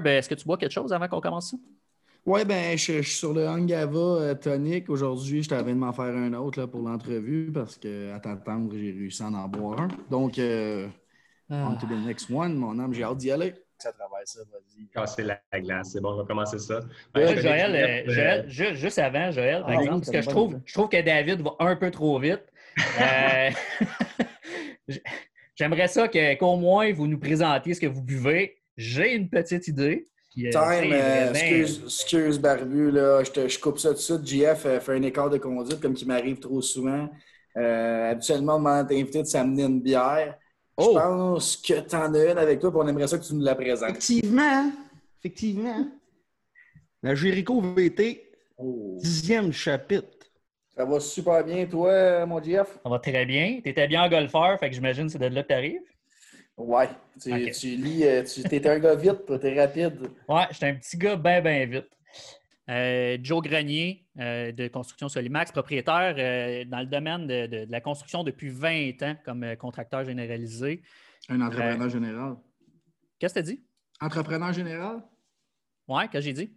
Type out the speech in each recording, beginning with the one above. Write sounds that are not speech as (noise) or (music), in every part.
Barb, est-ce que tu bois quelque chose avant qu'on commence ça? Oui, ben, je, suis sur le Angava euh, tonic. Aujourd'hui, je t'avais de m'en faire un autre là, pour l'entrevue parce qu'à t'attendre, j'ai réussi à en boire un. Donc, euh, Ah. on to the next one, mon âme, j'ai hâte d'y aller. Ça travaille ça, vas-y. Casser la glace. C'est bon, on va commencer ça. Ouais, Joël, euh, Joël, ju- juste avant, Joël, par Ah, exemple, oui, parce que je trouve, je trouve que David va un peu trop vite. Euh, (laughs) J'aimerais ça que- qu'au moins vous nous présentiez ce que vous buvez. J'ai une petite idée. puis, Time, euh, vraiment- excuse, excuse, Barbu, là, je, te- je coupe ça tout de suite. JF euh, fait un écart de conduite comme qui m'arrive trop souvent. Euh, habituellement, on demande à t'inviter de s'amener une bière. Oh! Je pense que tu en as une avec toi, puis on aimerait ça que tu nous la présentes. Effectivement, effectivement. La Jéricho VT, Oh. dixième chapitre. Ça va super bien, toi, mon JF? Ça va très bien. Tu étais bien golfeur, fait que j'imagine que c'est de là que tu arrives. Ouais. Tu, lis, euh, tu es un gars vite, tu es rapide. Ouais, j'étais un petit gars bien, bien vite. Euh, Joe Grenier euh, de Construction Solimax, propriétaire euh, dans le domaine de, de- de la construction depuis 20 ans comme euh, contracteur généralisé. Un entrepreneur général. Qu'est-ce que tu as dit? Entrepreneur général? Ouais, qu'est-ce que j'ai dit?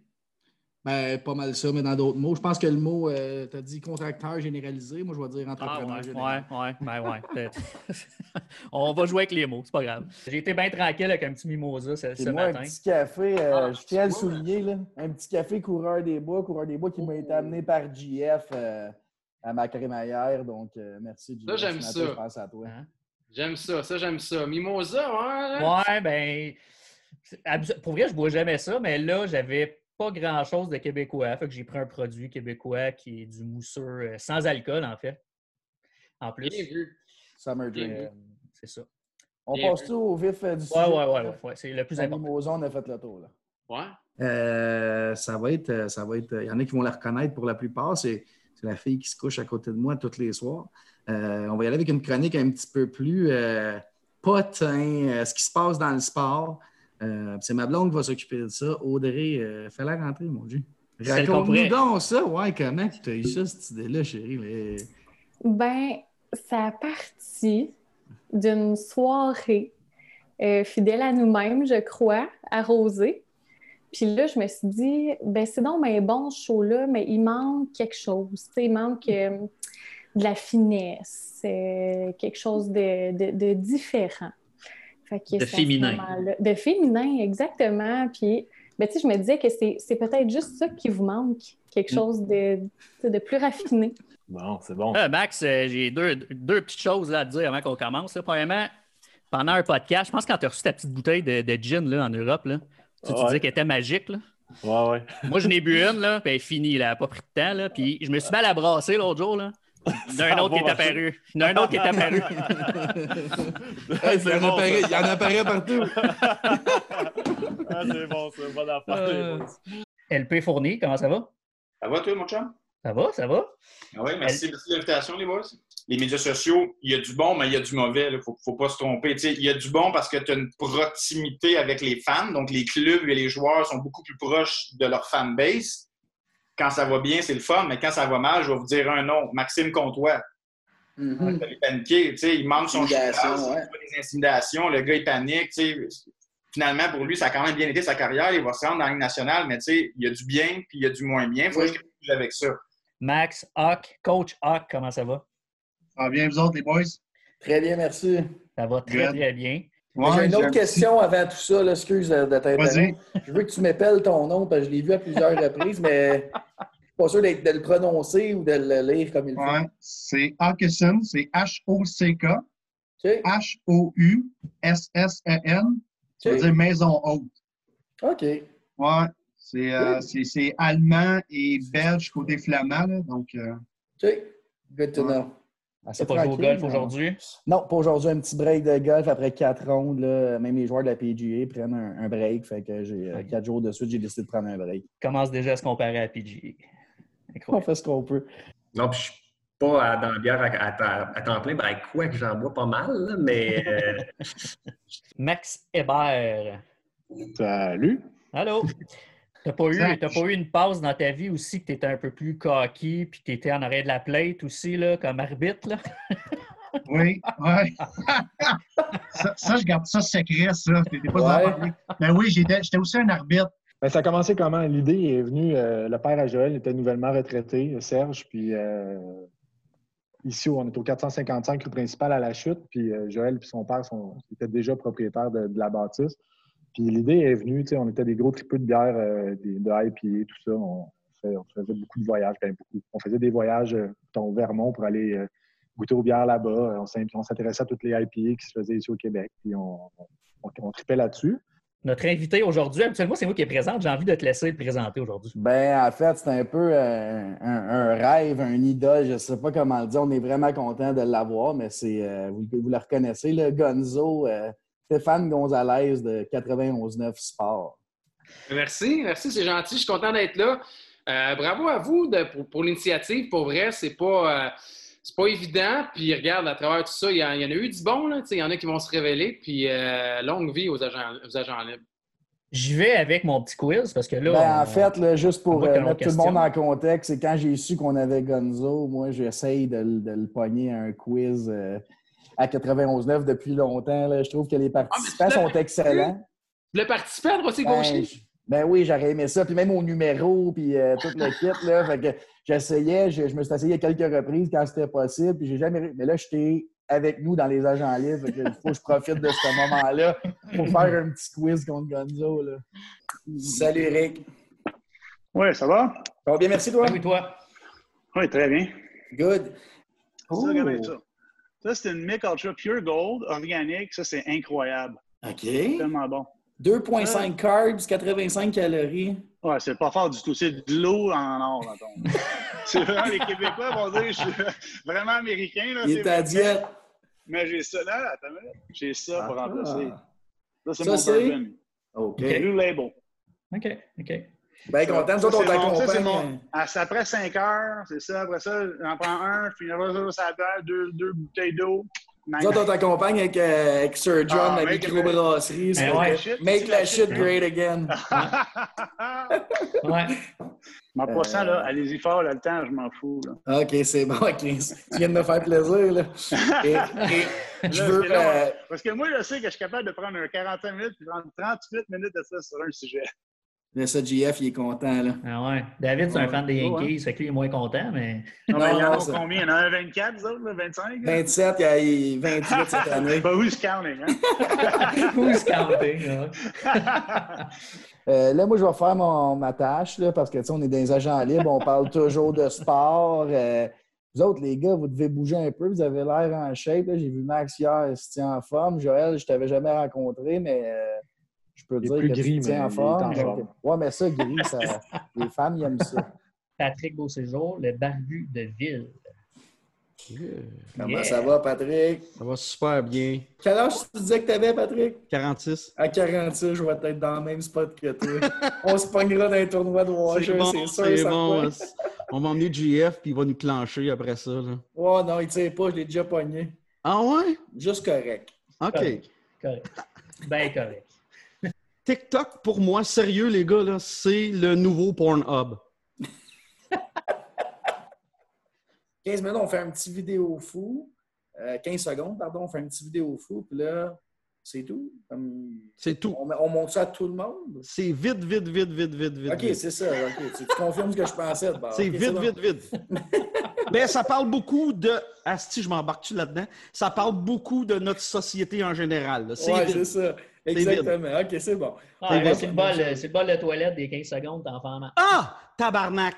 Ben, pas mal ça, mais dans d'autres mots. Je pense que le mot, tu as dit contracteur généralisé. Moi, je vais dire Ah, entrepreneur ouais, général. ouais, ouais, ben ouais. peut-être. (laughs) On va jouer avec les mots, c'est pas grave. J'ai été bien tranquille avec un petit mimosa ce, ce C'est moi, matin. un petit café, euh, Ah, je tiens à le souligner, là, un petit café coureur des bois, coureur des bois qui m'a été amené par JF euh, à ma crémaillère. Donc, euh, merci, JF. Ça, j'aime ça. Je pense à toi. Hein? J'aime ça, ça j'aime ça. Mimosa, ouais. Ouais, ben. Pour vrai, je bois jamais ça, mais là, j'avais pas grand-chose de québécois. Fait que j'ai pris un produit québécois qui est du mousseux euh, sans alcool, en fait. En plus, Bien vu. Summer Dream. c'est ça. On Bien passe vu. tout au vif euh, du Ouais, sujet? ouais, ouais, ouais, ouais, c'est le plus important. on a fait le tour. Là. Ouais. Euh, ça va être, ça va être. Il y en a qui vont la reconnaître pour la plupart. C'est c'est la fille qui se couche à côté de moi tous les soirs. Euh, on va y aller avec une chronique un petit peu plus euh, potin, euh, ce qui se passe dans le sport. Euh, c'est ma blonde qui va s'occuper de ça. Audrey, euh, fais-la rentrer, mon Dieu. Raconte-nous donc ça. Ouais, comment tu as eu ça, cette idée-là, chérie? Ben, ça a parti d'une soirée euh, fidèle à nous-mêmes, je crois, arrosée. Puis là, je me suis dit, ben c'est donc ben bon ce show-là, mais il manque quelque chose. Tu sais, il manque euh, de la finesse, euh, quelque chose de, de- de différent. Fait que De féminin. De féminin, exactement. Puis, ben, tu sais, je me disais que c'est c'est peut-être juste ça qui vous manque, quelque Mm. chose de, tu de plus raffiné. Bon, c'est bon. Euh, Max, euh, j'ai deux, deux petites choses là, à te dire avant qu'on commence. là. Premièrement, pendant un podcast, je pense que quand tu as reçu ta petite bouteille de, de gin là, en Europe, là, tu, tu Ouais. disais qu'elle était magique. Là. Ouais, ouais. Moi, je n'ai bu une, là, puis elle est finie, là, elle n'a pas pris de temps. Là, puis je me suis mis à brasser l'autre jour. Là. Il y en a un autre qui est apparu. Il y en a un autre qui est apparu. Hey, il, y bon, apparaît, il en apparaît partout. (laughs) Ah, c'est bon, c'est bonne affaire. Euh. LP Fournier, comment ça va? Ça va, toi, mon chum? Ça va, ça va? Ah oui, merci, merci de l'invitation, les boys. Les médias sociaux, il y a du bon, mais il y a du mauvais. Il ne faut, faut pas se tromper. Il y a du bon parce que tu as une proximité avec les fans. Donc, les clubs et les joueurs sont beaucoup plus proches de leur fanbase. Quand ça va bien, c'est le fun, mais quand ça va mal, je vais vous dire un nom. Maxime Comtois. Mhm. Il est paniqué. Tu sais, il manque son cheval, ouais. des intimidations. Le gars, il panique. tu sais. Finalement, pour lui, ça a quand même bien été sa carrière. Il va se rendre dans la Ligue nationale, mais tu sais, il y a du bien puis il y a du moins bien. Il faut Oui. que je avec ça. Max Hawk, coach Hawk, comment ça va? Ça va bien, vous autres, les boys? Très bien, merci. Ça va très, Good. très bien. J'ai une autre question avant tout ça, là, excuse de. Je veux que tu m'épelles ton nom parce que je l'ai vu à plusieurs reprises, mais je suis pas sûr de le prononcer ou de le lire comme il faut. Ouais, c'est Hawkinson, c'est H-O-C-K. H-O-U-S-S-E-N, ça veut dire maison haute. OK. Ouais, c'est euh, c'est- allemand et belge côté flamand, là, donc euh, OK. Good to Ouais. know. Assez n'as pas joué au golf aujourd'hui? Non, pas aujourd'hui. Un petit break de golf après quatre rondes. Là. Même les joueurs de la PGA prennent un, un break. Fait que j'ai euh, quatre jours de suite, j'ai décidé de prendre un break. Commence déjà à se comparer à PGA. On fait ce qu'on peut. Non, puis je suis pas à- dans la bière à, à temps- à temps plein. Ben, quoi que j'en bois pas mal, là, mais (laughs) euh, Max Hébert. Salut. Allô? T'as pas, eu, pas eu une passe dans ta vie aussi que tu étais un peu plus cocky puis que tu étais en arrière de la plate aussi, là, comme arbitre? Là? (laughs) Oui, oui. (laughs) ça, ça, je garde ça secret, ça. Pas Ouais. parler. Ben oui, j'étais j'étais aussi un arbitre. Ben, ça a commencé comment? L'idée est venue, euh, le père à Joël était nouvellement retraité, Serge, puis euh, ici, on est au 455 rue principale à la chute, puis euh, Joël et son père sont, étaient déjà propriétaires de, de la bâtisse. Puis l'idée est venue, tu sais, on était des gros tripeux de bière, euh, des- de IPA, tout ça. On, fait- on faisait beaucoup de voyages, ben, beaucoup. On faisait des voyages euh, au Vermont pour aller euh, goûter aux bières là-bas. On s'in- on s'intéressait à toutes les IPA qui se faisaient ici au Québec, puis on, on, on tripait là-dessus. Notre invité aujourd'hui, habituellement, c'est moi qui est présente. J'ai envie de te laisser le présenter aujourd'hui. Ben, en fait, c'est un peu euh, un, un rêve, un idole, je ne sais pas comment le dire. On est vraiment content de l'avoir, mais c'est, euh, vous, vous le reconnaissez, le Gonzo, euh, Stéphane Gonzalez de 91.9 Sport. Merci, merci, c'est gentil. Je suis content d'être là. Euh, bravo à vous de- pour, pour l'initiative. Pour vrai, c'est pas, euh, c'est pas évident. Puis regarde, à travers tout ça, il y, en- il y en a eu du bon. là. Il y en a qui vont se révéler. Puis euh, longue vie aux agents, aux agents libres. J'y vais avec mon petit quiz parce que là. Ben, en fait, là, juste pour euh, mettre tout le monde en contexte, c'est quand j'ai su qu'on avait Gonzo, moi, j'essaye de, le- de le pogner à un quiz euh, à 91.9 depuis longtemps. là. Je trouve que les participants Ah, l'as sont excellents. Participer à droitier Ben, gaucher? ben oui, j'aurais aimé ça. Puis même au numéro, puis euh, tout le (laughs) kit. Là, fait que j'essayais, je, je me suis essayé à quelques reprises quand c'était possible. Puis j'ai jamais. Mais là, j'étais avec nous dans les agents libres. Fait que il faut que je profite de ce moment-là pour faire un petit quiz contre Gonzo. Là. Salut Eric. Oui, ça va? Ça va bien, merci toi? Oui, toi. Oui, très bien. Good. Ça. Ça, c'est une Mick Ultra Pure Gold organique. Ça, c'est incroyable. OK. Tellement bon. 2,5 carbs, 85 calories. Ouais, c'est pas fort du tout. C'est de l'eau en or, mettons. (laughs) c'est vraiment, les Québécois vont dire, je suis vraiment américain. Là, Il c'est est à vrai. diète. Mais j'ai ça là, attends. J'ai ça pour Ah. remplacer. Ça, c'est Ça, mon c'est- bourbon. OK. Blue Label. OK, OK. Bien content. Nous autres, on t'accompagne. mon- ah, c'est après 5 heures, c'est ça. Après ça, j'en prends un, puis après ça, ça bière, deux, deux bouteilles d'eau. Nous autres, on t'accompagne avec, euh, avec Sir John, Ah, la make- microbrasserie. Ouais. que- Make la shit great again. (laughs) Ouais. Là, Euh. allez-y fort, là, le temps, je m'en fous. Là. OK, c'est bon. OK. Tu viens de me faire plaisir. Là. (laughs) Et, et je Là, veux. euh, Parce que moi, je sais que je suis capable de prendre un 45 minutes puis prendre 38 minutes de ça sur un sujet. Là, ça, JF, il est content. Là. Ah ouais. David, c'est un fan des Ouais. Yankees, fait que lui, il est moins content, mais. Non, Non, mais il y en a ça- combien? Il y en a un 24, vous autres, là, 25? là? 27, il y a il- 28 cette (laughs) année. Ben, who's counting, hein? Who's counting? Euh, là, moi, je vais faire mon, ma tâche là, parce que tu sais, on est les agents libres, on parle toujours de sport. Euh, vous autres, les gars, vous devez bouger un peu, vous avez l'air en shape. là. J'ai vu Max hier, il se tient en forme. Joël, je t'avais jamais rencontré, mais euh, je peux dire plus que tu gris, tiens mais Donc, forme. ouais, mais ça, gris, ça, (laughs) les femmes, ils aiment ça. Patrick Beauséjour, le barbu de ville. Comment Yeah. ça va, Patrick? Ça va super bien. Quel âge tu disais que t'avais, Patrick? 46. À 46, je vais être dans le même spot que toi. (laughs) on se pognera dans un tournoi de Washer, bon, c'est sûr. c'est bon. On va emmener JF puis il va nous clencher après ça. là. Ouais, non, il tire pas, je l'ai déjà pogné. Ah ouais? Juste correct. OK. Correct. Correct. Ben correct. TikTok, pour moi, sérieux, les gars, là, c'est le nouveau Pornhub. 15 minutes, on fait un petit vidéo fou. Euh, 15 secondes, pardon, on fait un petit vidéo fou. Puis là, c'est tout. C'est tout. On, on montre ça à tout le monde? C'est vite, vite, vite, vite, vite, vite. OK, vite. c'est ça. Tu, tu confirmes ce que je pensais. Bon, C'est vite, bon. vite, vite. (laughs) ben, ça parle beaucoup de. Asti, je m'embarque-tu là-dedans? Ça parle beaucoup de notre société en général. là. C'est Ouais, vite. c'est ça. Exactement. OK, c'est bon. Ah, C'est le, bol, c'est le bol de toilette des 15 secondes, t'en fais en main. Ah! Tabarnak!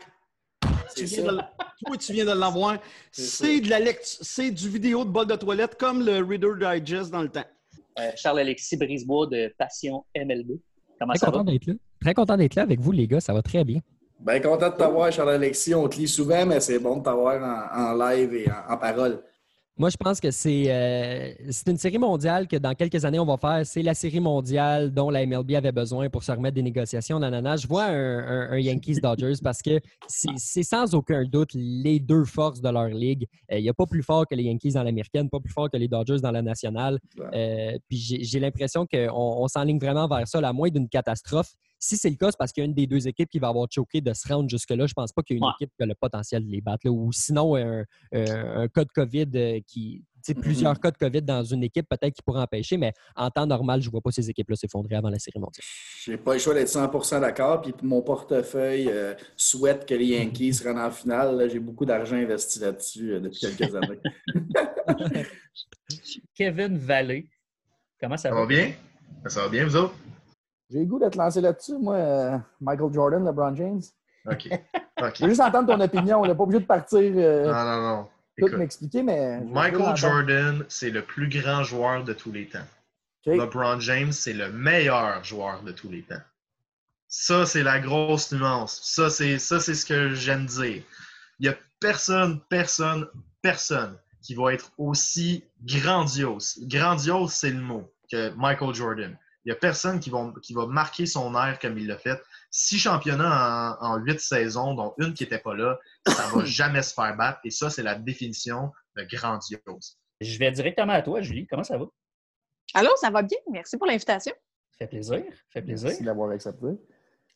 Tu viens de Toi, tu viens de l'avoir. C'est de la lect- c'est du vidéo de bol de toilette comme le Reader Digest dans le temps. Euh, Charles-Alexis Brisebois de Passion MLB. Comment Très ça content va? d'être là. Très content d'être là avec vous, les gars. Ça va très bien. Bien content de t'avoir, Charles-Alexis. On te lit souvent, mais c'est bon de t'avoir en, en live et en, en parole. Moi, je pense que c'est euh, c'est une série mondiale que dans quelques années, on va faire. C'est la série mondiale dont la MLB avait besoin pour se remettre des négociations. Nanana. Je vois un, un- un Yankees-Dodgers parce que c'est sans aucun doute les deux forces de leur ligue. Euh, Il n'y a pas plus fort que les Yankees dans l'américaine, pas plus fort que les Dodgers dans la nationale. Euh, puis j'ai l'impression qu'on on, s'enligne vraiment vers ça, à moins d'une catastrophe. Si c'est le cas, c'est parce qu'il y a une des deux équipes qui va avoir choqué de se rendre jusque-là. Je pense pas qu'il y a une Ouais. équipe qui a le potentiel de les battre. là. Ou sinon, un, un- un cas de COVID euh, qui. Plusieurs cas de COVID dans une équipe, peut-être qui pourrait empêcher, mais en temps normal, je ne vois pas ces équipes-là s'effondrer avant la série mondiale. J'ai pas le choix d'être 100% d'accord. Puis mon portefeuille euh, souhaite que les Yankees se rendent en finale. J'ai beaucoup d'argent investi là-dessus euh, depuis quelques années. (laughs) Kevin Vallée. Comment ça, Ça va bien? Ça va bien, vous autres? J'ai le goût d'être lancé là-dessus, moi, euh, Michael Jordan, LeBron James. (laughs) OK. Je veux juste entendre ton opinion. On n'est pas obligé de partir euh, Non, non, non. tout m'expliquer, mais. Michael. Jordan, c'est le plus grand joueur de tous les temps. OK. LeBron James, c'est le meilleur joueur de tous les temps. Ça, c'est la grosse nuance. Ça, c'est ce que j'aime dire. Il n'y a personne, personne, personne qui va être aussi grandiose. Grandiose, c'est le mot que Michael Jordan. Il n'y a personne qui va, qui va marquer son air comme il l'a fait. Six championnats en, huit saisons, dont une qui n'était pas là, ça ne va (coughs) jamais se faire battre. Et ça, c'est la définition de grandiose. Je vais directement à toi, Julie. Comment ça va? Allô, ça va bien? Merci pour l'invitation. Ça fait plaisir. Ça fait plaisir. Merci d'avoir accepté.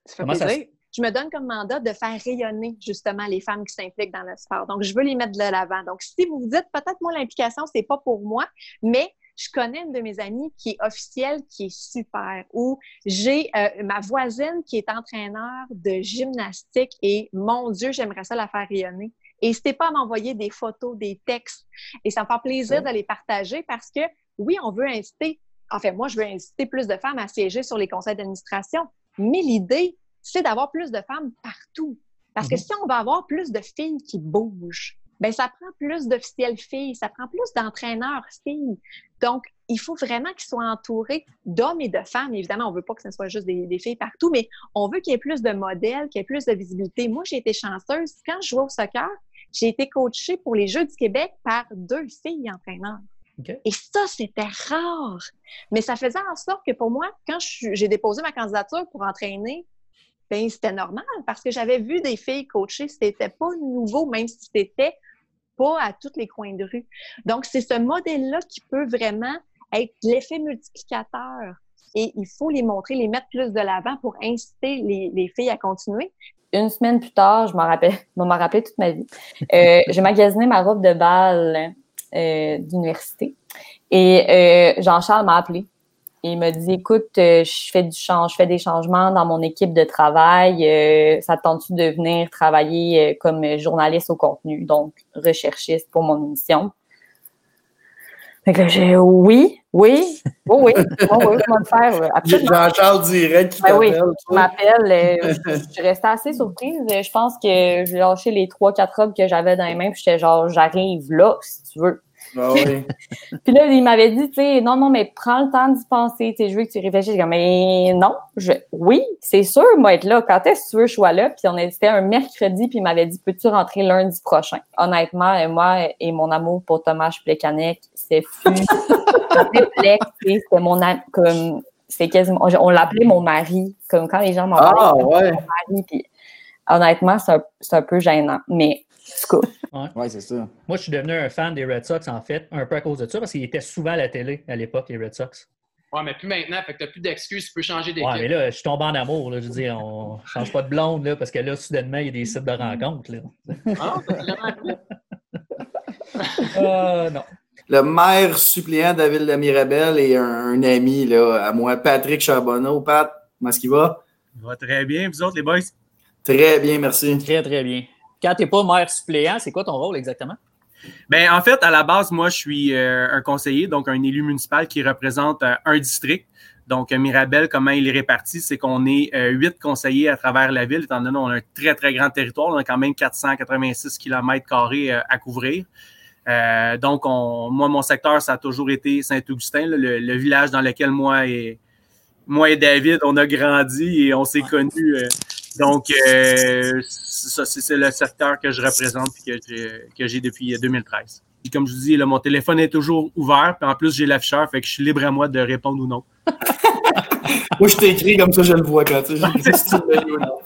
Ça fait Comment ça plaisir. Je me donne comme mandat de faire rayonner justement les femmes qui s'impliquent dans le sport. Donc, je veux les mettre de l'avant. Donc, si vous vous dites peut-être moi l'implication, c'est pas pour moi, mais je connais une de mes amies qui est officielle, qui est super, ou j'ai euh, ma voisine qui est entraîneur de gymnastique et mon Dieu, j'aimerais ça la faire rayonner. Et n'hésitez pas à m'envoyer des photos, des textes. Et ça me fait plaisir de les partager parce que, oui, on veut inciter, enfin, moi, je veux inciter plus de femmes à siéger sur les conseils d'administration, mais l'idée, c'est d'avoir plus de femmes partout. Parce que Mhm. si on va avoir plus de filles qui bougent, ben ça prend plus d'officiels filles, ça prend plus d'entraîneurs filles. Donc, il faut vraiment qu'ils soient entourés d'hommes et de femmes. Évidemment, on veut pas que ce soit juste des, des filles partout, mais on veut qu'il y ait plus de modèles, qu'il y ait plus de visibilité. Moi, j'ai été chanceuse. Quand je jouais au soccer, j'ai été coachée pour les Jeux du Québec par deux filles entraîneurs. Et ça, c'était rare. Mais ça faisait en sorte que pour moi, quand j'ai déposé ma candidature pour entraîner, ben c'était normal parce que j'avais vu des filles coacher. C'était pas nouveau, même si c'était à tous les coins de rue. Donc, c'est ce modèle-là qui peut vraiment être l'effet multiplicateur. Et il faut les montrer, les mettre plus de l'avant pour inciter les, les filles à continuer. Une semaine plus tard, je m'en rappelle, (laughs) m'en rappelé toute ma vie. Euh, j'ai magasiné ma robe de bal euh, d'université et euh, Jean-Charles m'a appelé. Il m'a dit Écoute, euh, je fais du change, je fais des changements dans mon équipe de travail. euh, ça te tente-tu de venir travailler euh, comme journaliste au contenu, donc recherchiste pour mon émission? Fait que là, j'ai oui, oui, oui, oui, oui, oui, je vais le faire. Jean-Charles direct qui Ben oui, m'appelle. (laughs) je je suis restée assez surprise. Je pense que j'ai lâché les trois, quatre robes que j'avais dans les mains, puis j'étais genre, j'arrive là, si tu veux. Ah oui. (laughs) Puis là, il m'avait dit, tu sais, non, non, mais prends le temps d'y penser. Tu sais, je veux que tu réfléchisses. J'ai dit, mais non, je, oui, c'est sûr, moi, être là. Quand est-ce que tu veux je sois là? Puis on était c'était un mercredi, puis il m'avait dit, peux-tu rentrer lundi prochain? Honnêtement, euh, moi et mon amour pour Thomas Plekanec, c'est fou. (laughs) C'était mon am- comme, c'est quasiment, on l'appelait mon mari, comme quand les gens m'en Ah, parlaient, ouais. mon mari, puis honnêtement, c'est un, c'est un peu gênant. Mais, tout cas, Ouais. Oui, c'est ça. Moi, je suis devenu un fan des Red Sox, en fait, un peu à cause de ça, parce qu'ils étaient souvent à la télé à l'époque, les Red Sox. Ouais, mais plus maintenant, fait que t'as plus d'excuses, tu peux changer d'équipe. Ouais, mais là, je suis tombé en amour. Là, je veux dire, on change pas de blonde, là, parce que là, soudainement, il y a des sites de rencontres. Là. Ah, (laughs) Euh, non. Le maire suppléant de la ville de Mirabel et un, un ami là, à moi, Patrick Charbonneau. Pat, comment est-ce qu'il va? Ça va très bien. Vous autres, les boys? Très bien, merci. Très, très bien. Quand tu n'es pas maire suppléant, c'est quoi ton rôle exactement? Ben, en fait, à la base, moi, je suis euh, un conseiller, donc un élu municipal qui représente euh, un district. Donc, euh, Mirabel, comment il est réparti, c'est qu'on est euh, huit conseillers à travers la ville, étant donné qu'on a un très, très grand territoire. On a quand même 486 km à couvrir. Donc, on- moi, mon secteur, ça a toujours été Saint-Augustin, le village dans lequel moi et, moi et David, on a grandi et on s'est connus. Euh, donc, euh, ça, c'est le secteur que je représente et que j'ai- depuis 2013. Puis comme je vous dis, là, mon téléphone est toujours ouvert. Puis en plus, j'ai l'afficheur, fait que je suis libre à moi de répondre ou non. (laughs) Moi, je t'ai écrit comme ça, je le vois quand tu sais. j'ai dit si tu le veux ou non.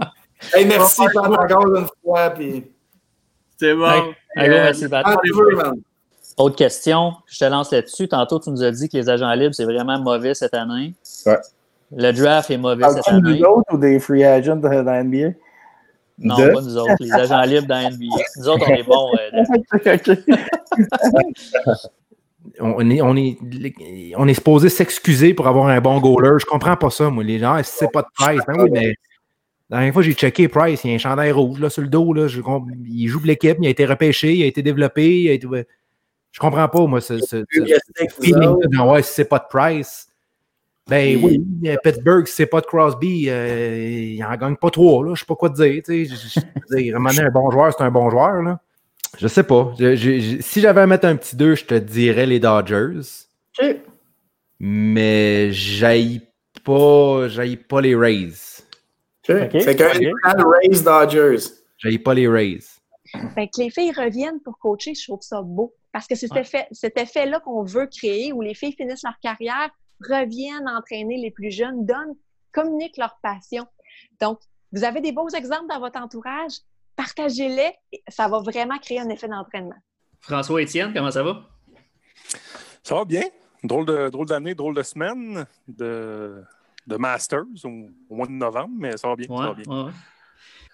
Hey, merci, Pat, encore une fois. Puis... C'est bon. Hey, gros merci, Pat. Autre question, je te lance là-dessus. Tantôt, tu nous as dit que les agents libres, c'est vraiment mauvais cette année. Ouais. Le draft est mauvais cette année. nous autres ou des free agents dans la NBA? Non, De- pas nous autres, les agents libres dans la NBA. Nous autres, on est bons. euh, (laughs) On est, on, est, on est supposé s'excuser pour avoir un bon goaler. Je comprends pas ça, moi. Les gens, si c'est pas de Price. Oui, mais la dernière fois, j'ai checké Price. Il y a un chandail rouge là, sur le dos. Là. Je il joue de l'équipe. Il a été repêché. Il a été développé. Il a été... Je comprends pas, moi, ce, ce, ce- de, ouais, si c'est pas de Price. Ben oui, Pittsburgh, c'est pas de Crosby, euh, il en gagne pas trois. Là. Je sais pas quoi te dire. tu sais. Dire, un bon joueur, c'est un bon joueur. Là. Je sais pas. Je- je- je- si j'avais à mettre un petit 2, je te dirais les Dodgers. Mais j'aille pas, j'aille pas les Rays. OK. Fait qu'un final Rays Dodgers. J'aille pas les Rays. Fait que les filles reviennent pour coacher, je trouve ça beau. Parce que c'est cet effet- cet effet-là qu'on veut créer, où les filles finissent leur carrière, reviennent entraîner les plus jeunes, donnent, communiquent leur passion. Donc, vous avez des beaux exemples dans votre entourage, partagez-les, ça va vraiment créer un effet d'entraînement. François Étienne, comment ça va? Ça va bien. Drôle de drôle d'année, drôle de semaine de, de Masters au, au mois de novembre, mais ça va bien. ça va bien. ouais, ouais.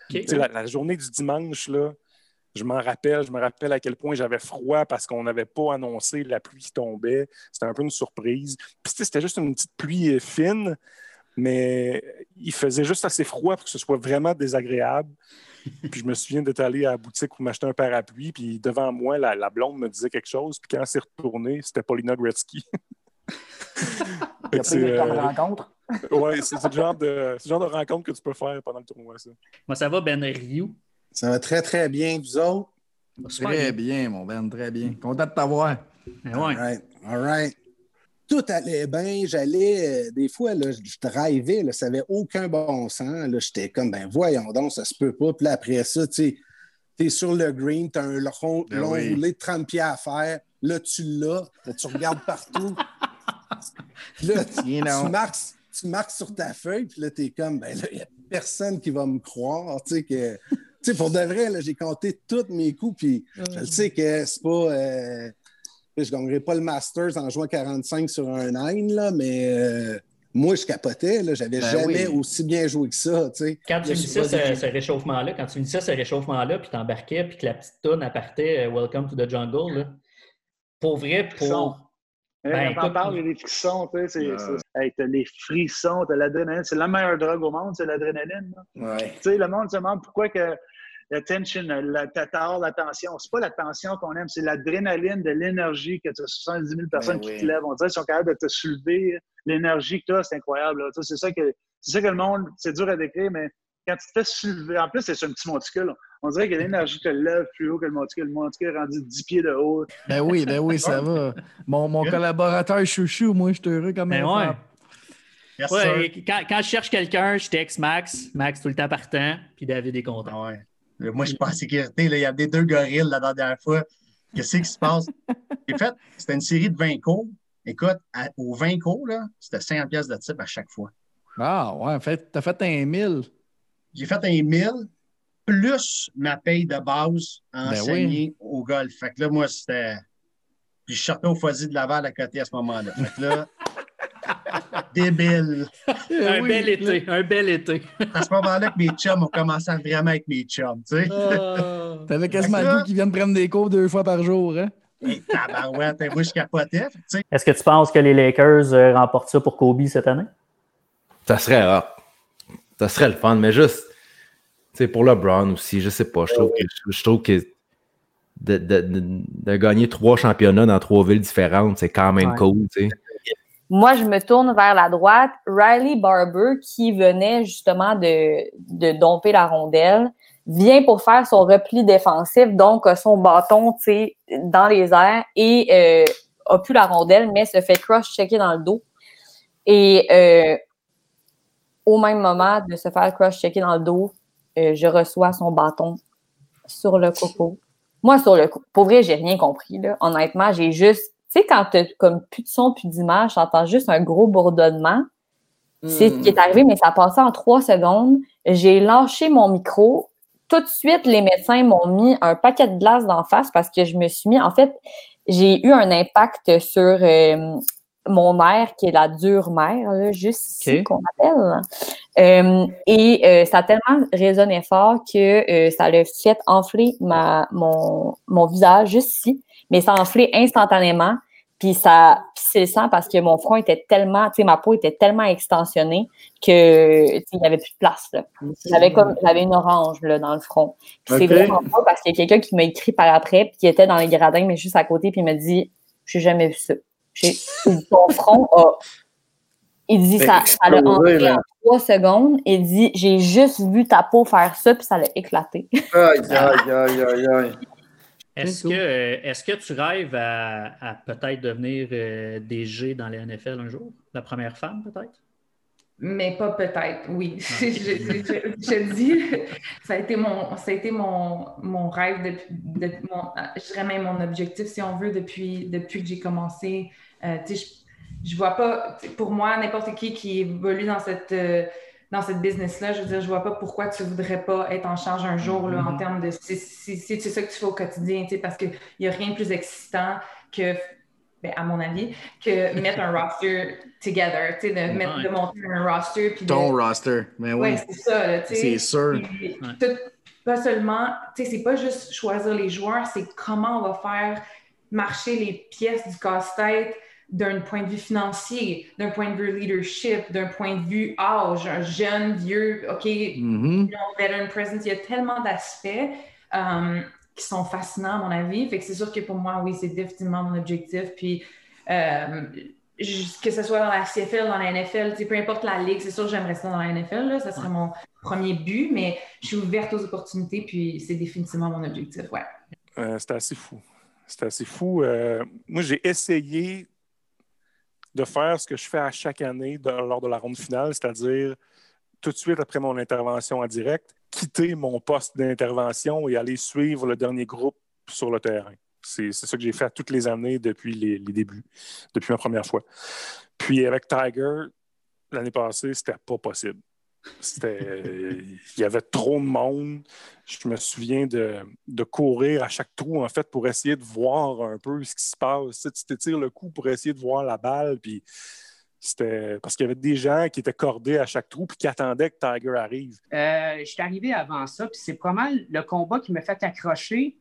Tu sais, la, la journée du dimanche, là, je m'en rappelle, je me rappelle à quel point j'avais froid parce qu'on n'avait pas annoncé la pluie qui tombait. C'était un peu une surprise. Puis tu sais, c'était juste une petite pluie euh, fine, mais il faisait juste assez froid pour que ce soit vraiment désagréable. Puis je me souviens d'être allé à la boutique pour m'acheter un parapluie, puis devant moi, la, la blonde me disait quelque chose, puis quand elle s'est retournée, c'était Paulina Gretzky. (laughs) C'est, euh, rencontre. Ouais, c'est le genre de c'est le genre de rencontre que tu peux faire pendant le tournoi, ça. Comment ça va, Ben Rioux? Ça va très, très bien, vous autres? Très bien, mon Ben, très bien. Content de t'avoir. All right, all right. Tout allait bien. J'allais, euh, des fois, là, je drivais, là, ça n'avait aucun bon sens. Là, j'étais comme, ben voyons donc, ça se peut pas. Puis là, après ça, tu t'es sur le green, t'as un long, Ben long oui. roulé de 30 pieds à faire. Là, tu l'as. Là, tu regardes partout. Puis (laughs) là, tu, You know. tu marques, tu marques sur ta feuille, puis là, t'es comme, ben là, il n'y a personne qui va me croire, tu sais, que... Tu sais, pour de vrai, là, j'ai compté tous mes coups, puis je le sais que c'est pas... euh, je ne gagnerai pas le Masters en jouant 45 sur un 9, là, mais euh, moi, je capotais. là. J'avais Ben jamais oui. aussi bien joué que ça. tu sais. Quand tu finissais ce, ce réchauffement-là, quand tu finissais ce réchauffement-là, puis t'embarquais, puis que la petite toune appartait euh, Welcome to the Jungle, là, pour vrai, pour. Ben, quand on parle, il y a des frissons, tu sais, c'est- Ouais. c'est- hey, t'as les frissons, t'as l'adrénaline. C'est la meilleure drogue au monde, c'est l'adrénaline. Ouais. Tu sais, le monde se demande pourquoi que la tension, la, la tension. C'est pas la tension qu'on aime, c'est l'adrénaline de l'énergie que tu as 70 000 personnes Ben qui oui. te lèvent. On dirait qu'ils sont capables de te soulever. L'énergie que tu as, c'est incroyable. là. Tu sais, C'est ça, que, c'est ça que le monde, c'est dur à décrire, mais quand tu te fais soulever, en plus, c'est sur un petit monticule. On dirait que l'énergie te lève plus haut que le monticule. Le monticule est rendu 10 pieds de haut. Ben oui, ben oui, ça va. Mon, mon collaborateur chouchou, moi, je suis heureux comme Ben un ouais. Ouais, et quand, quand je cherche quelqu'un, je texte Max. Max tout le temps partant, puis David est content. Ah Euh, Moi, je suis pas en sécurité. là. Il y a des deux gorilles la dernière fois. Qu'est-ce qui se passe? (laughs) J'ai fait, c'était une série de 20 cours. Écoute, à- aux 20 cours, là, c'était 50 pièces de type à chaque fois. Ah, ouais, en fait, t'as fait un 1000. J'ai fait un 1000 plus ma paye de base Ben enseignée au golf. Fait que là, moi, c'était. Puis je sortais au foisy de Laval à côté à ce moment-là. Fait que là, (laughs) débile. Un bel été, un bel été. À ce moment-là que mes chums ont commencé à vraiment être mes chums, tu sais. T'avais quasiment le goût qu'ils viennent prendre des cours deux fois par jour, hein? Et tabarouette, moi, je capotais. Fait que, tu sais, Est-ce que tu penses que les Lakers euh, remportent ça pour Kobe cette année? Ça serait hot. Ça serait le fun, mais juste, sais, pour LeBron aussi, je sais pas. Je trouve que, je trouve que de, de- de- gagner trois championnats dans trois villes différentes, c'est quand même Ouais. cool, tu sais. Moi, je me tourne vers la droite. Riley Barber, qui venait justement de, de domper la rondelle, vient pour faire son repli défensif, donc son bâton tu sais, dans les airs et euh, a pu la rondelle, mais se fait cross-checker dans le dos. Et euh, au même moment de se faire cross-checker dans le dos, euh, je reçois son bâton sur le coco. Moi, sur le coup, pour vrai, j'ai rien compris. Là. Honnêtement, j'ai juste. Tu sais, quand t'as comme plus de son, plus d'image, j'entends juste un gros bourdonnement. C'est ce qui est arrivé, mais ça a passé en trois secondes. J'ai lâché mon micro. Tout de suite, les médecins m'ont mis un paquet de glace d'en face parce que je me suis mis. En fait, j'ai eu un impact sur euh, mon mère, qui est la dure mère, là, juste ici, qu'on appelle. Euh, et euh, ça a tellement résonné fort que euh, ça l'a fait enfler ma, mon, mon visage juste ici, mais ça a enflé instantanément. Puis ça pissait le sang parce que mon front était tellement, tu sais, ma peau était tellement extensionnée que, il n'y avait plus de place, là. J'avais comme, j'avais une orange, là, dans le front. Puis c'est vraiment pas parce qu'il y a quelqu'un qui m'a écrit par après, puis qui était dans les gradins, mais juste à côté, puis il m'a dit, j'ai jamais vu ça. J'ai, (laughs) il dit, ton front a, il dit, Fait ça, ça l'a là. en trois secondes. Il dit, j'ai juste vu ta peau faire ça, puis ça l'a éclaté. Aïe, aïe, aïe, aïe, aïe. Est-ce que, euh, est-ce que tu rêves à, à peut-être devenir euh, DG dans les NFL un jour? La première femme, peut-être? Mais pas peut-être, oui. (laughs) je, je- je- je dis, ça a été mon, ça a été mon, mon rêve, depuis mon, je dirais même mon objectif, si on veut, depuis, depuis que j'ai commencé. Euh, je, je vois pas, pour moi, n'importe qui qui évolue dans cette, euh, dans cette business-là, je veux dire, je vois pas pourquoi tu voudrais pas être en charge un jour, là, en Mhm. termes de, si si- si c'est ça que tu fais au quotidien, parce qu'il n'y a rien de plus excitant que ben, à mon avis, que mettre un roster together, tu sais, de, mettre, de monter un roster. Puis de- Ton roster. Mais oui. Ouais, c'est ça, là, tu sais. C'est sûr. Puis, tout- pas seulement, tu sais, c'est pas juste choisir les joueurs, c'est comment on va faire marcher les pièces du casse-tête d'un point de vue financier, d'un point de vue leadership, d'un point de vue âge, un jeune, vieux, OK, you know, veteran presence. Il y a tellement d'aspects euh, qui sont fascinants, à mon avis. Fait que c'est sûr que pour moi, oui, c'est définitivement mon objectif. Puis, euh, je- que ce soit dans la CFL, dans la NFL, peu importe la ligue, c'est sûr que j'aimerais ça dans la NFL. Là, ça serait mon premier but, mais je suis ouverte aux opportunités, puis c'est définitivement mon objectif. Ouais. Euh, C'était assez fou. C'était assez fou. Euh, moi, j'ai essayé de faire ce que je fais à chaque année de- lors de la ronde finale, c'est-à-dire tout de suite après mon intervention en direct, quitter mon poste d'intervention et aller suivre le dernier groupe sur le terrain. C'est ça que j'ai fait toutes les années depuis les, débuts, depuis ma première fois. Puis avec Tiger, l'année passée, c'était pas possible. C'était, il y avait trop de monde. Je me souviens de, de courir à chaque trou, en fait, pour essayer de voir un peu ce qui se passe. Tu t'étires le cou pour essayer de voir la balle, puis c'était parce qu'il y avait des gens qui étaient cordés à chaque trou puis qui attendaient que Tiger arrive. Euh, je suis arrivé avant ça, puis c'est mal le combat qui m'a fait accrocher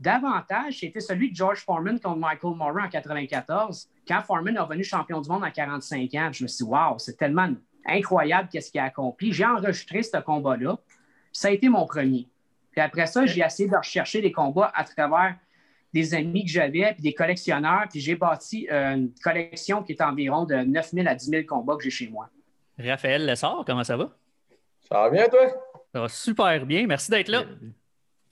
davantage. C'était celui de George Foreman contre Michael Moran en 94, quand Foreman est revenu champion du monde à 45 ans. Je me suis dit, waouh, c'est tellement incroyable qu'est-ce qu'il a accompli. J'ai enregistré ce combat-là. Ça a été mon premier. Puis après ça, j'ai essayé de rechercher des combats à travers des amis que j'avais, puis des collectionneurs, puis j'ai bâti euh, une collection qui est environ de 9 000 à 10 000 combats que j'ai chez moi. Raphaël Lessard, comment ça va? Ça va bien, toi? Ça va super bien. Merci d'être là.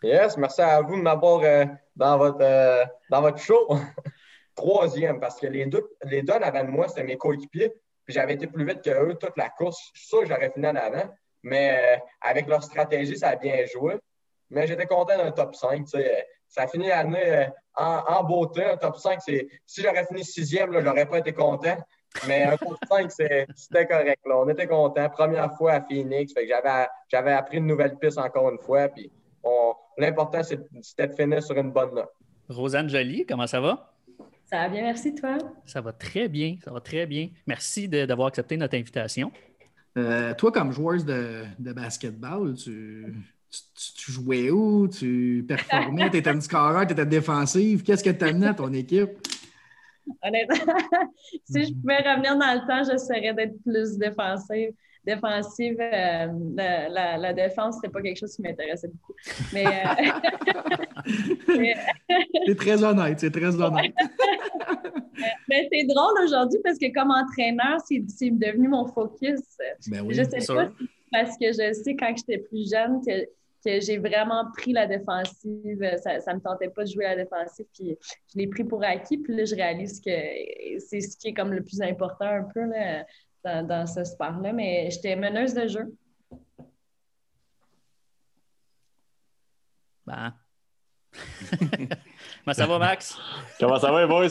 Yes, merci à vous de m'avoir euh, dans, votre, euh, dans votre show. (laughs) Troisième, parce que les deux, les deux en avant de moi, c'était mes coéquipiers. Puis j'avais été plus vite qu'eux toute la course. Je suis sûr que j'aurais fini en avant. Mais euh, avec leur stratégie, ça a bien joué. Mais j'étais content d'un top 5. tu sais. Ça a fini l'année en, en beauté. Un top 5, c'est. Si j'aurais fini sixième, là, j'aurais pas été content. Mais un top (laughs) 5, c'est- c'était correct. Là. On était content. Première fois à Phoenix. J'avais, appris une nouvelle piste encore une fois. Puis l'important, c'est- c'était de finir sur une bonne note. Rosanne Joly, comment ça va? Ça va bien, merci, toi. Ça va très bien, ça va très bien. Merci de- d'avoir accepté notre invitation. Euh, toi, comme joueuse de, de basketball, tu, tu, tu- tu jouais où? Tu performais? Tu étais une scoreur, tu étais défensive. Qu'est-ce que tu amenais à ton équipe? Honnêtement, (laughs) si je pouvais revenir dans le temps, j'essaierais d'être plus défensive. Défensive, euh, la, la- la défense, c'était pas quelque chose qui m'intéressait beaucoup. Mais, euh, mais- (laughs) C'est très honnête, c'est très honnête. (laughs) mais c'est drôle aujourd'hui parce que comme entraîneur, c'est c'est devenu mon focus. Ben oui, je sais pas si c'est parce que je sais quand j'étais plus jeune que, que j'ai vraiment pris la défensive. Ça, ça me tentait pas de jouer à la défensive, puis je l'ai pris pour acquis. Puis là, je réalise que c'est ce qui est comme le plus important un peu là, dans, dans ce sport-là. Mais j'étais meneuse de jeu. Ben. (laughs) Comment ça va, Max? Comment ça va, boys?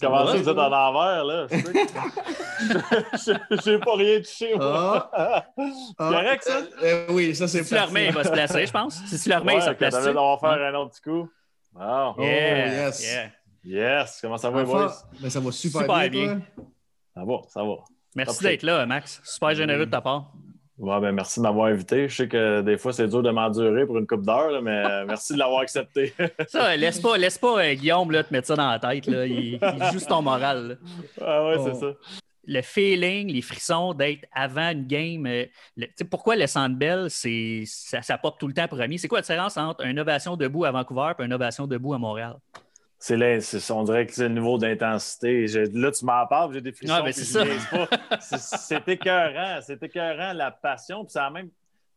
Comment ça, va, vous êtes en envers, là? Je- (laughs) J'ai pas rien touché, moi. C'est correct, ça? Euh, oui, ça, c'est Si tu le remets, il va se placer, je pense. Si remets, Ouais, il se place. t'avais d'avoir faire un autre petit coup. Bon. Yeah, yes. yeah. Yes. Comment ça va, Enfin, boys? ben, ça va super, Super bien. Ça va, ça va. Merci d'être là, Max. Super généreux de ta part. Ouais, ben, merci de m'avoir invité. Je sais que des fois, c'est dur de m'endurer pour une coupe d'heure, mais euh, merci de l'avoir accepté. (laughs) Ça, laisse pas, laisse pas euh, Guillaume là, te mettre ça dans la tête. Là. Il, il joue ton moral. là. Ah ouais, Oh. c'est ça. Le feeling, les frissons d'être avant une game. euh, le- tu sais, pourquoi le Sandbell, c'est ça, ça pop tout le temps premier? C'est quoi la différence entre une ovation debout à Vancouver et une ovation debout à Montréal? C'est là, on dirait que c'est le niveau d'intensité. Là, tu m'en parles, j'ai des frissons. Ouais, (laughs) c'est. C'est- écœurant, c'est écœurant la passion. Puis ça a même,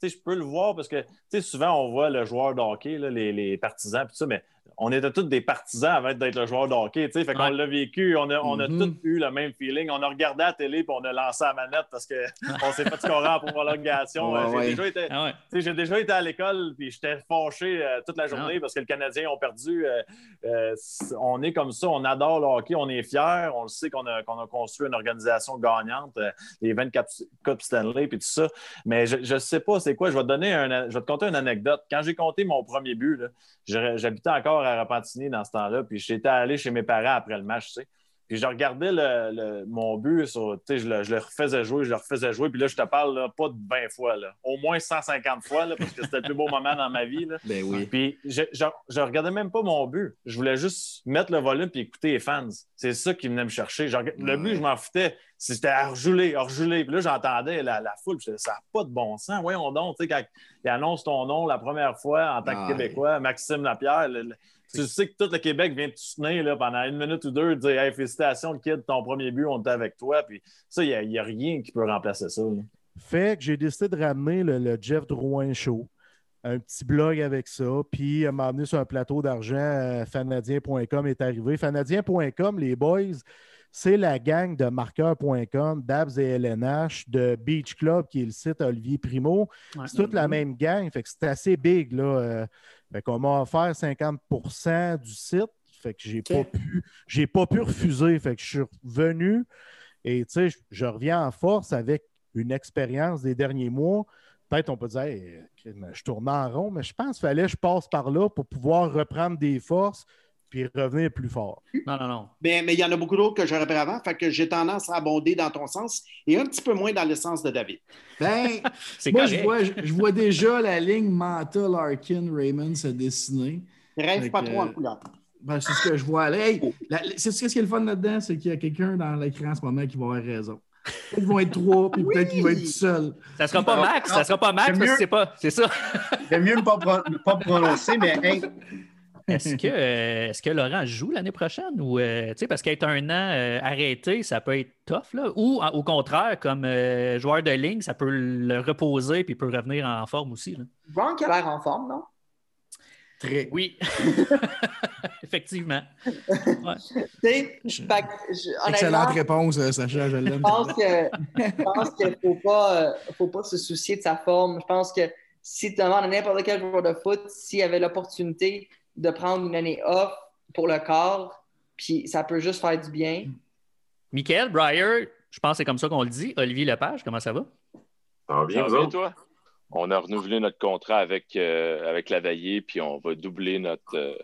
je peux le voir parce que, souvent on voit le joueur de hockey, là, les, les partisans, puis tout ça, mais on était tous des partisans avant d'être le joueur de hockey, tu sais. Fait qu'on Ouais. l'a vécu, on a, on a Mhm. tous eu le même feeling. On a regardé la télé puis on a lancé la manette parce qu'on (laughs) s'est fait scorer en prolongation. Ouais, Euh, j'ai ouais. déjà été, Ah ouais. tu sais, j'ai déjà été à l'école puis j'étais fâché euh, toute la journée Ah. parce que le Canadien ont perdu. Euh, euh, on est comme ça, on adore le hockey, on est fiers, on le sait qu'on a, qu'on a construit une organisation gagnante, euh, les 24 Coupes Stanley puis tout ça. Mais je ne sais pas c'est quoi. Je vais, te donner un, je vais te conter une anecdote. Quand j'ai compté mon premier but, j'habitais encore à Repentigny dans ce temps-là, puis j'étais allé chez mes parents après le match, tu sais. Puis je regardais le, le- mon but, sur, je, le, je le refaisais jouer, je le refaisais jouer. Puis là, je te parle là, pas de 20 fois, là, au moins 150 fois, là, parce que c'était le plus beau moment dans ma vie. Là. Ben oui. Puis je, je, je regardais même pas mon but. Je voulais juste mettre le volume puis écouter les fans. C'est ça qui venait me chercher. Je Le but, je m'en foutais. C'était à regeler. Puis là, j'entendais la, la foule. Puis je disais, ça n'a pas de bon sens. Voyons donc, tu sais, quand il annonce ton nom la première fois en tant que Ah, Québécois, Maxime Lapierre, le- tu sais que tout le Québec vient te soutenir là, pendant une minute ou deux, dire hey, félicitations, le kid, ton premier but, on était avec toi. Puis ça, il n'y a, rien qui peut remplacer ça. là. Fait que j'ai décidé de ramener le, le Jeff Drouin Show, un petit blog avec ça, puis euh, m'a amené sur un plateau d'argent. euh, Fanadien.com est arrivé. Fanadien.com, les boys, c'est la gang de marqueur.com, Dabs et LNH, de Beach Club, qui est le site Olivier Primo. Ouais. C'est toute la même gang, fait que c'est assez big. Là. euh, fait qu'on m'a offert 50% du site. Fait que j'ai pas pu, j'ai pas pu refuser. Fait que je suis revenu et je, je reviens en force avec une expérience des derniers mois. Peut-être on peut dire Hey, je tourne en rond, mais je pense qu'il fallait que je passe par là pour pouvoir reprendre des forces puis revenir plus fort. Non, non, non. Mais mais il y en a beaucoup d'autres que j'aurais pris avant, fait que j'ai tendance à abonder dans ton sens et un petit peu moins dans le sens de David. Ben, (laughs) C'est moi, je vois, je, je vois déjà la ligne Manta, Larkin, Raymond se dessiner. Rêve Fait pas que, trop en couleur. Ben, c'est ce que je vois. là. Hey, la- c'est ce qui est le fun là-dedans, c'est qu'il y a quelqu'un dans l'écran en ce moment qui va avoir raison. Peut-être qu'ils vont être trois, puis peut-être qu'il va être tout seul. Ça sera pas Max, ça sera pas Max, c'est pas. C'est ça. J'aime mieux ne pas, pas prononcer, mais hey, Est-ce que, euh, est-ce que Laurent joue l'année prochaine? Ou, euh, tu sais, parce qu'être un an euh, arrêté, ça peut être tough. Là. Ou en- au contraire, comme euh, joueur de ligne, ça peut le reposer puis il peut revenir en forme aussi. Là. Brown qui a l'air en forme, non? Très. Oui. (laughs) Effectivement. Je- Excellente réponse, Sacha, je je l'aime. pense que je pense qu'il ne faut pas, euh, faut pas se soucier de sa forme. Je pense que si tu demandes à n'importe quel joueur de foot s'il avait l'opportunité de prendre une année off pour le corps, puis ça peut juste faire du bien. Michael, Breyer, je pense que c'est comme ça qu'on le dit. Olivier Lepage, comment ça va? Ça va bien, Ça va vous bien, autres? toi? On a renouvelé notre contrat avec, euh, avec la Veillée, puis on va doubler notre, euh,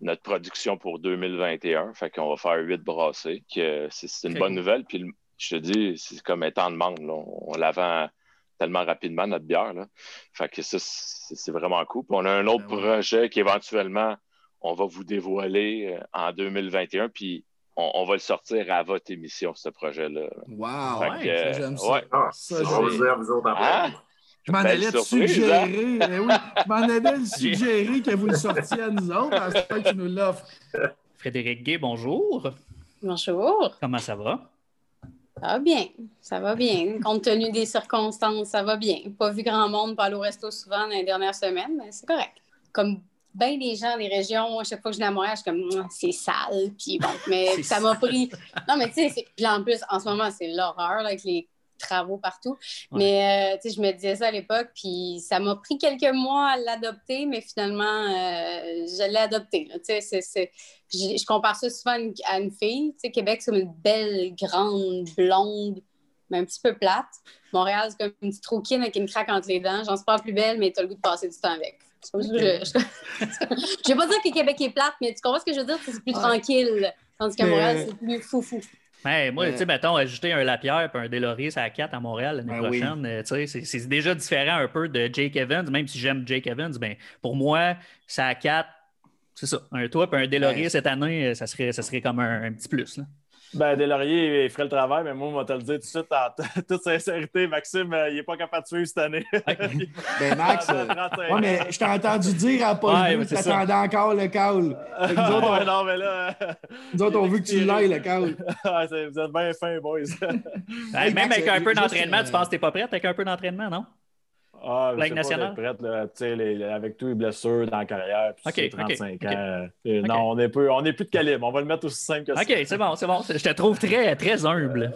notre production pour 2021. Fait qu'on va faire huit brassées. C'est une bonne nouvelle. Puis je te dis, c'est comme étant de là. On, la vend tellement rapidement, notre bière. Là. Fait que ça, c'est vraiment cool. Puis on a un autre projet qui éventuellement, on va vous dévoiler euh, en 2021. Puis on, on va le sortir à votre émission, ce projet-là. Wow, Fait ouais, j'aime ça. ouais. Ah, ça, vous autres. Hein? Je m'en allais te suggérer, hein? eh oui, je m'en allais le (laughs) suggérer que vous le sortiez à nous autres, à ce point que tu nous l'offres. Frédéric Gay, bonjour. Bonjour. Comment ça va? Ça va bien. Ça va bien. Compte tenu des circonstances, ça va bien. Pas vu grand monde pas aller au resto souvent dans les dernières semaines, mais c'est correct. Comme bien des gens des régions, à chaque fois que je viens à Montréal, je suis comme Mouah, c'est sale. Puis bon, mais ça m'a pris. Non, mais tu sais, en plus, en ce moment, c'est l'horreur là, avec les travaux partout. Ouais. Mais euh, tu sais, je me disais ça à l'époque, puis ça m'a pris quelques mois à l'adopter, mais finalement, euh, je l'ai adopté. Tu sais, c'est- c'est- puis Je, je compare ça souvent à une, à une fille. Tu sais, Québec, c'est comme une belle, grande, blonde, mais un petit peu plate. Montréal, c'est comme une petite rouquine avec une craque entre les dents. J'en suis pas plus belle, mais tu as le goût de passer du temps avec. (laughs) Je, je vais pas dire que Québec est plate, mais tu comprends ce que je veux dire? C'est plus Ouais. tranquille. Tandis qu'à Montréal, c'est plus foufou. Ouais, moi, Euh, tu sais, mettons, ajouter un Lapierre et un Deloris à 4 à Montréal l'année Ben prochaine, euh, tu sais, c'est- déjà différent un peu de Jake Evans, même si j'aime Jake Evans, ben, pour moi, c'est à 4, c'est ça. Un toi et un Deloris Ouais. cette année, euh, ça serait, ça serait comme un, un petit plus. Là. Ben, Delaurier, il ferait le travail, mais moi, on va te le dire tout de suite en (laughs) toute sincérité. Maxime, euh, il n'est pas capable de suivre cette année. (laughs) (laughs) Ben, Max, euh, ouais, mais je t'ai entendu dire à Paul Ouais, que encore le call. Nous autres, Ouais, on, non, mais là. nous autres, on veut que tu l'ailles, le call. Ouais, vous êtes bien fins, boys. Hey, même Max, avec un peu juste, d'entraînement, euh, tu penses que t'es pas prête avec un peu d'entraînement, non? Ah, je sais pas nationale? d'être prête, là, tu sais, les- avec tous les blessures dans la carrière, puis Ok, c'est ok, 35 ok. ans. euh, euh. Non, on n'est plus, on est plus de calibre. On va le mettre aussi simple que ça. OK, c'est bon, c'est bon. Je te trouve très, très humble.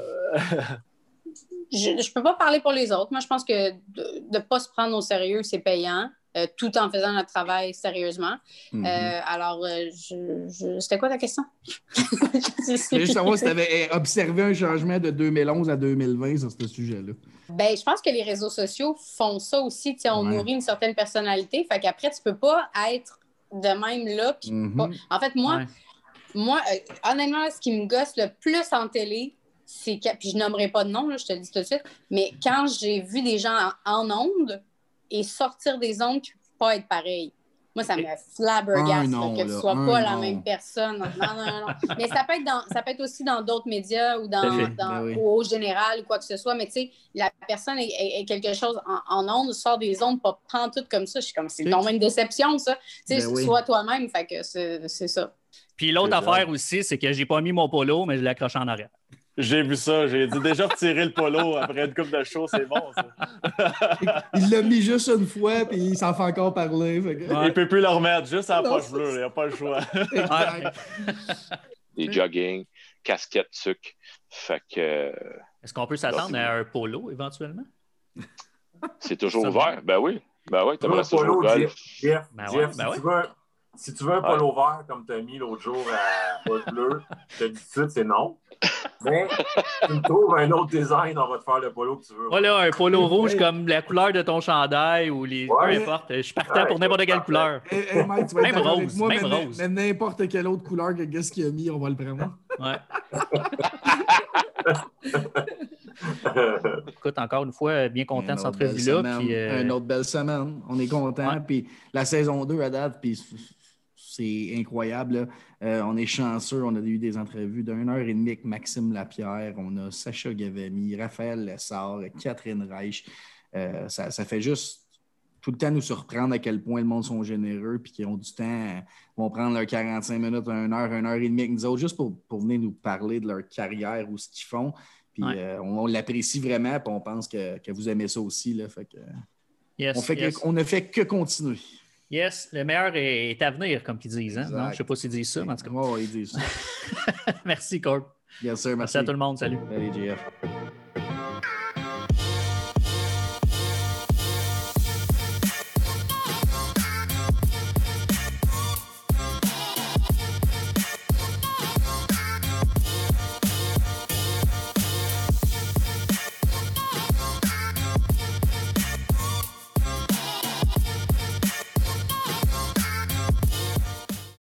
Je ne peux pas parler pour les autres. Moi, je pense que de ne pas se prendre au sérieux, c'est payant, euh, tout en faisant notre travail sérieusement. Mhm. Euh, alors, euh, je, je- c'était quoi ta question? (laughs) Je voulais juste savoir si tu avais observé un changement de 2011 à 2020 sur ce sujet-là. Ben, je pense que les réseaux sociaux font ça aussi. On Ouais. nourrit une certaine personnalité. Fait qu'après, tu peux pas être de même là. puis Mhm. pas- En fait, moi, Ouais. moi euh, honnêtement, ce qui me gosse le plus en télé, c'est que, puis je nommerai pas de nom, là, je te le dis tout de suite, mais quand j'ai vu des gens en, en ondes et sortir des ondes puis pas être pareil. Moi, ça me flabbergasse que tu là, sois pas la même personne. Non, non, non. non. (laughs) Mais ça peut être, dans, ça peut être aussi dans d'autres médias ou dans, Ben oui. ou au général ou quoi que ce soit. Mais tu sais, la personne est, est- est quelque chose en, en ondes, sort des ondes, pas tout comme ça. Je suis comme, c'est Ok. donc une déception, ça. Tu sais, Ben oui. sois toi-même. Fait que c'est c'est ça. Puis l'autre ça. affaire aussi, c'est que j'ai pas mis mon polo, mais je l'ai accroché en arrière. J'ai vu ça. J'ai dit déjà retirer le polo après une coupe de show, c'est bon, ça. (laughs) Il l'a mis juste une fois, puis il s'en fait encore parler. fait que- Il ne peut plus le remettre, juste à la Non, poche bleue. Il n'y a pas le choix. (laughs) (laughs) Des jogging, casquettes, sucre. Fait que Est-ce qu'on peut s'attendre à un polo éventuellement? c'est toujours ouvert. Ben oui. Ben oui, Tu veux t'aimerais un ça jouer au polo, golf. Jeff, Jeff, Ben Jeff, ouais, si, ben ouais. tu veux, si tu veux un polo vert comme tu as mis l'autre jour à Poche Bleu, je te dis tout de suite, c'est non. Mais tu me trouves un autre design, on va te faire le polo que tu veux. Voilà, un polo rouge comme la couleur de ton chandail ou les. Ouais. Peu importe. Je suis partant Ouais, pour n'importe quelle couleur. Hey, hey, Mike, tu vas être Même rose, moi, même mais, rose. mais n'importe quelle autre couleur que qu'est-ce qu'il a mis, on va le prendre. Ouais. (laughs) Écoute, encore une fois, bien content de cette Une autre belle entrevue-là. euh, Une autre belle semaine. On est content. Puis la saison 2 à date, puis c'est incroyable. Euh, on est chanceux. On a eu des entrevues d'une heure et demie avec Maxime Lapierre. On a Sacha Gavami, Raphaël Lessard, Catherine Reich. Euh, ça, ça fait juste tout le temps nous surprendre à quel point le monde sont généreux puis qu'ils ont du temps, vont prendre leurs 45 minutes, une heure, une heure et demie avec nous autres, juste pour, pour venir nous parler de leur carrière ou ce qu'ils font. Puis Ouais. euh, on, on l'apprécie vraiment, puis on pense que, que vous aimez ça aussi. Là, fait que, Yes, on, fait que- on ne fait que continuer. Yes, le meilleur est à venir, comme ils disent. Hein? Non, je ne sais pas s'ils disent ça, mais en tout cas. Ouais, ils disent ça. (laughs) merci, Corp. Bien sûr, Merci à tout le monde. Salut. Salut, JF.